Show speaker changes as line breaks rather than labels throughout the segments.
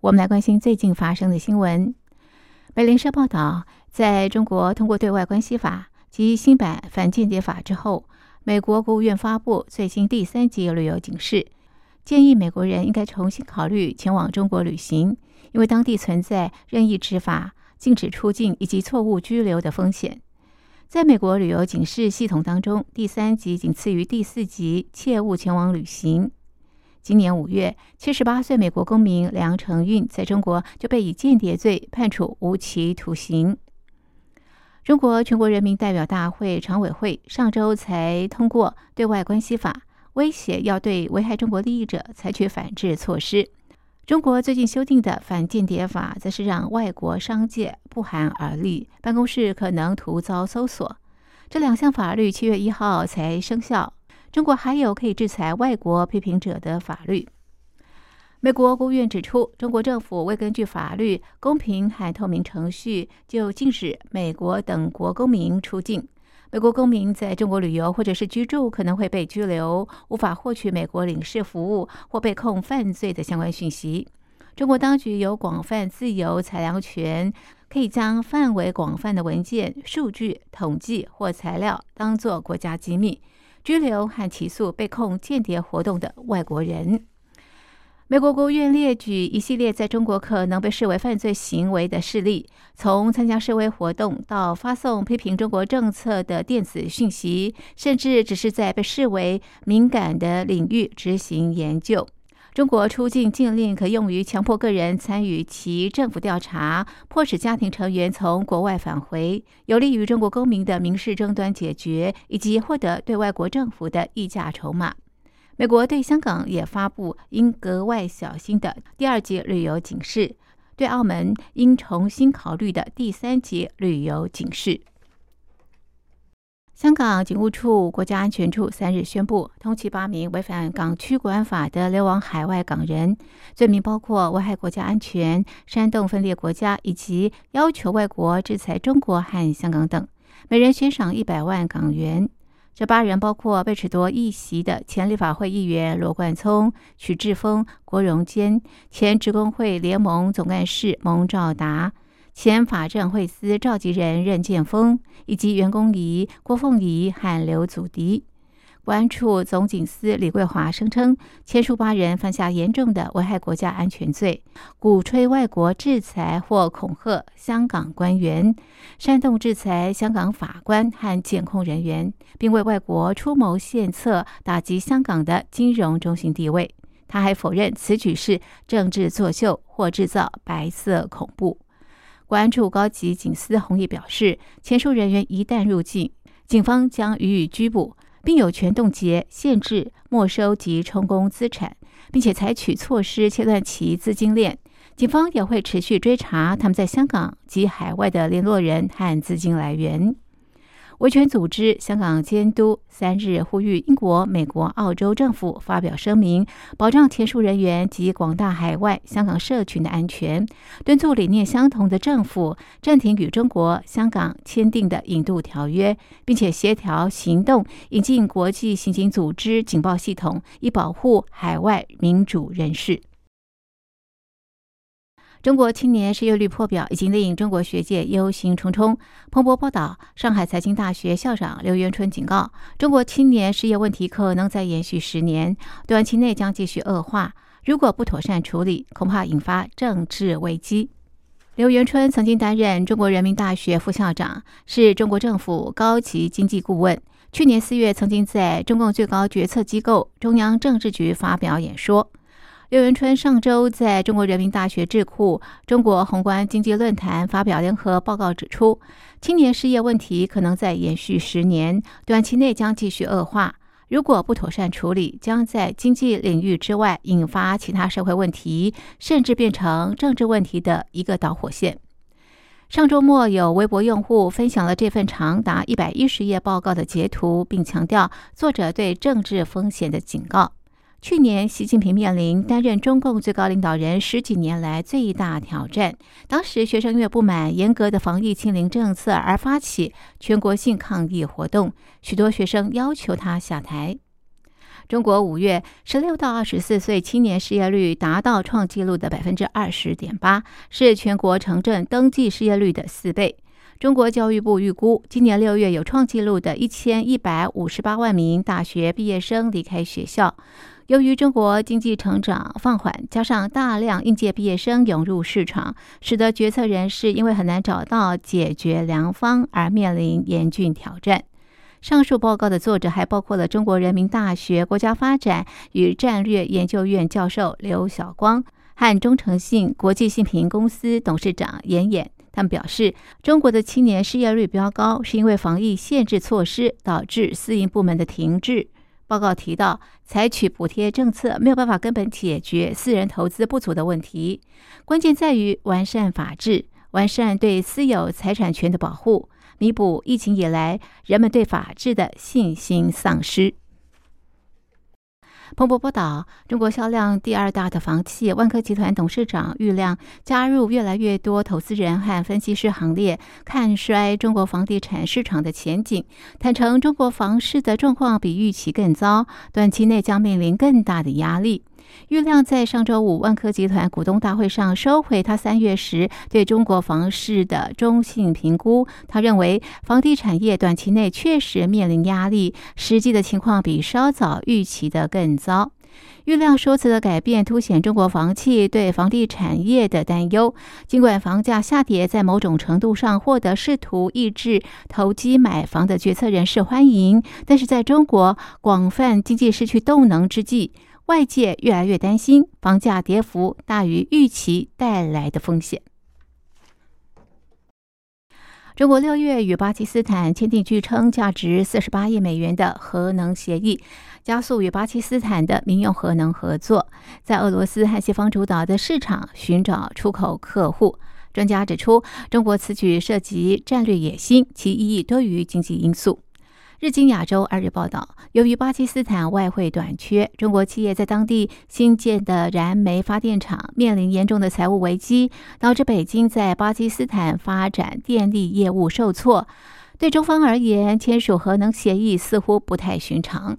我们来关心最近发生的新闻。美联社报道，在中国通过对外关系法及新版反间谍法之后，美国国务院发布最新第三级旅游警示，建议美国人应该重新考虑前往中国旅行，因为当地存在任意执法、禁止出境以及错误拘留的风险。在美国旅游警示系统当中，第三级仅次于第四级，切勿前往旅行。今年五月，七十八岁美国公民梁成运在中国就被以间谍罪判处无期徒刑。中国全国人民代表大会常委会上周才通过对外关系法，威胁要对危害中国利益者采取反制措施。中国最近修订的反间谍法，则是让外国商界不寒而栗，办公室可能徒遭搜索。这两项法律七月一号才生效。中国还有可以制裁外国批评者的法律。美国国务院指出，中国政府未根据法律公平和透明程序就禁止美国等国公民出境。美国公民在中国旅游或者是居住可能会被拘留，无法获取美国领事服务或被控犯罪的相关讯息。中国当局有广泛自由裁量权，可以将范围广泛的文件、数据、统计或材料当作国家机密。拘留和起诉被控间谍活动的外国人。美国国务院列举一系列在中国可能被视为犯罪行为的事例，从参加示威活动到发送批评中国政策的电子讯息，甚至只是在被视为敏感的领域执行研究。中国出境禁令可用于强迫个人参与其政府调查，迫使家庭成员从国外返回，有利于中国公民的民事争端解决，以及获得对外国政府的议价筹码。美国对香港也发布应格外小心的第二级旅游警示，对澳门应重新考虑的第三级旅游警示。香港警务处国家安全处三日宣布，通缉八名违反港区国安法的流亡海外港人，罪名包括危害国家安全、煽动分裂国家以及要求外国制裁中国和香港等，每人悬赏一百万港元。这八人包括被褫夺议席的前立法会议员罗冠聪、许志峰、郭荣坚，前职工会联盟总干事蒙兆达。前法政会司召集人任建峰，以及员工仪郭凤仪和刘祖迪。国安处总警司李桂华声称，签署八人犯下严重的危害国家安全罪，鼓吹外国制裁或恐吓香港官员，煽动制裁香港法官和检控人员，并为外国出谋献策，打击香港的金融中心地位。他还否认此举是政治作秀或制造白色恐怖。关注高级警司洪毅表示，前述人员一旦入境，警方将予以拘捕，并有权冻结、限制、没收及充公资产，并且采取措施切断其资金链。警方也会持续追查他们在香港及海外的联络人和资金来源。维权组织香港监督三日呼吁英国、美国、澳洲政府发表声明，保障签署人员及广大海外香港社群的安全，敦促理念相同的政府暂停与中国香港签订的引渡条约，并且协调行动，引进国际刑警组织警报系统，以保护海外民主人士。中国青年失业率破表，已经令中国学界忧心忡忡。彭博报道，上海财经大学校长刘元春警告，中国青年失业问题可能再延续十年，短期内将继续恶化。如果不妥善处理，恐怕引发政治危机。刘元春曾经担任中国人民大学副校长，是中国政府高级经济顾问。去年四月，曾经在中共最高决策机构中央政治局发表演说。刘元春上周在中国人民大学智库中国宏观经济论坛发表联合报告，指出青年失业问题可能在延续十年，短期内将继续恶化。如果不妥善处理，将在经济领域之外引发其他社会问题，甚至变成政治问题的一个导火线。上周末，有微博用户分享了这份长达一百一十页报告的截图，并强调作者对政治风险的警告。去年，习近平面临担任中共最高领导人十几年来最大挑战。当时，学生因为不满严格的防疫清零政策而发起全国性抗议活动，许多学生要求他下台。中国五月十六到二十四岁青年失业率达到创纪录的百分之二十点八，是全国城镇登记失业率的四倍。中国教育部预估，今年六月有创纪录的一千一百五十八万名大学毕业生离开学校。由于中国经济成长放缓，加上大量应届毕业生涌入市场，使得决策人士因为很难找到解决良方而面临严峻挑战。上述报告的作者还包括了中国人民大学国家发展与战略研究院教授刘晓光和中诚信国际信评公司董事长严衍。他们表示，中国的青年失业率飙高，是因为防疫限制措施导致私营部门的停滞。报告提到，采取补贴政策没有办法根本解决私人投资不足的问题，关键在于完善法治，完善对私有财产权的保护，弥补疫情以来人们对法治的信心丧失。彭博报道，中国销量第二大的房企万科集团董事长郁亮加入越来越多投资人和分析师行列，看衰中国房地产市场的前景，坦诚中国房市的状况比预期更糟，短期内将面临更大的压力。郁亮在上周五万科集团股东大会上收回他三月时对中国房市的中性评估。他认为，房地产业短期内确实面临压力，实际的情况比稍早预期的更糟。郁亮说辞的改变凸显中国房企对房地产业的担忧。尽管房价下跌在某种程度上获得试图抑制投机买房的决策人士欢迎，但是在中国广泛经济失去动能之际。外界越来越担心房价跌幅大于预期带来的风险。中国六月与巴基斯坦签订据称价值四十八亿美元的核能协议，加速与巴基斯坦的民用核能合作，在俄罗斯和西方主导的市场寻找出口客户。专家指出，中国此举涉及战略野心，其意义多于经济因素。日经亚洲二日报道，由于巴基斯坦外汇短缺，中国企业在当地新建的燃煤发电厂面临严重的财务危机，导致北京在巴基斯坦发展电力业务受挫。对中方而言，签署核能协议似乎不太寻常。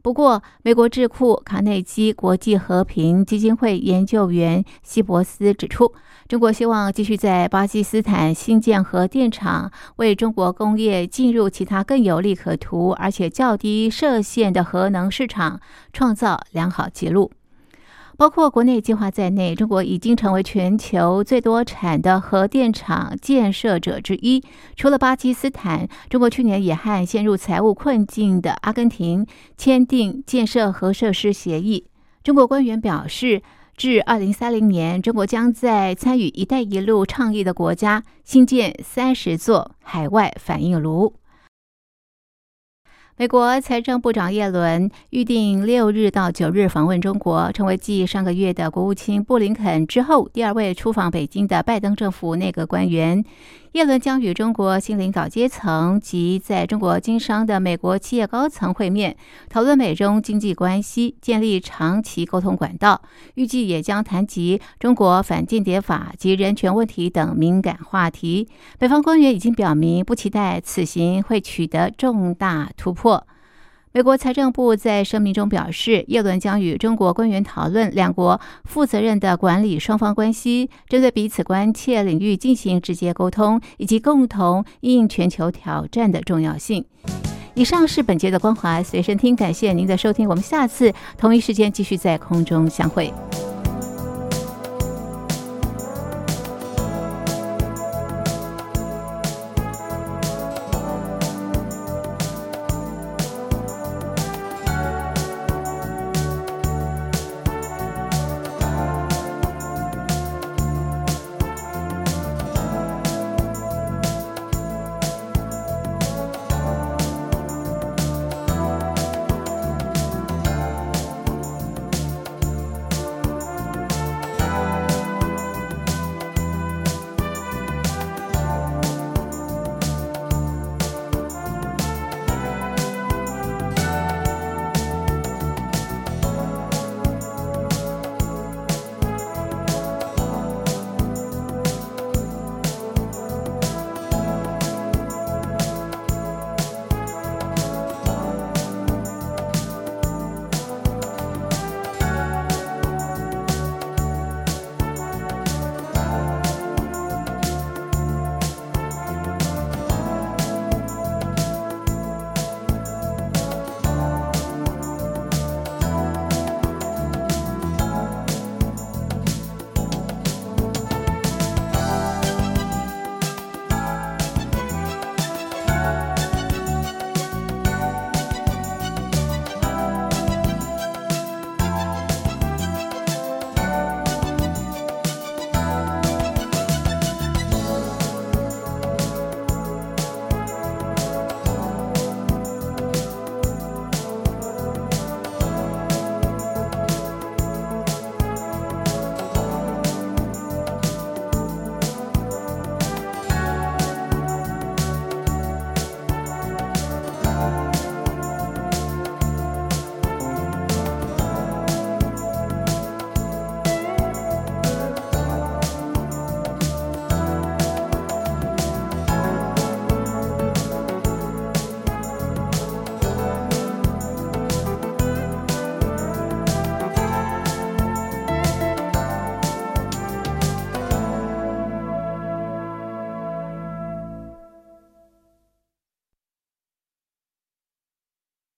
不过，美国智库卡内基国际和平基金会研究员希伯斯指出，中国希望继续在巴基斯坦新建核电厂，为中国工业进入其他更有利可图而且较低射线的核能市场创造良好记录。包括国内计划在内，中国已经成为全球最多产的核电厂建设者之一。除了巴基斯坦，中国去年也和陷入财务困境的阿根廷签订建设核设施协议。中国官员表示，至二零三零年，中国将在参与“一带一路”倡议的国家新建三十座海外反应炉。美国财政部长耶伦预定六日到九日访问中国，成为继上个月的国务卿布林肯之后第二位出访北京的拜登政府内阁官员。耶伦将与中国新领导阶层及在中国经商的美国企业高层会面，讨论美中经济关系，建立长期沟通管道。预计也将谈及中国反间谍法及人权问题等敏感话题。北方官员已经表明，不期待此行会取得重大突破。美国财政部在声明中表示，耶伦将与中国官员讨论两国负责任的管理双方关系，针对彼此关切领域进行直接沟通，以及共同应全球挑战的重要性。以上是本节的光华随身听，感谢您的收听，我们下次同一时间继续在空中相会。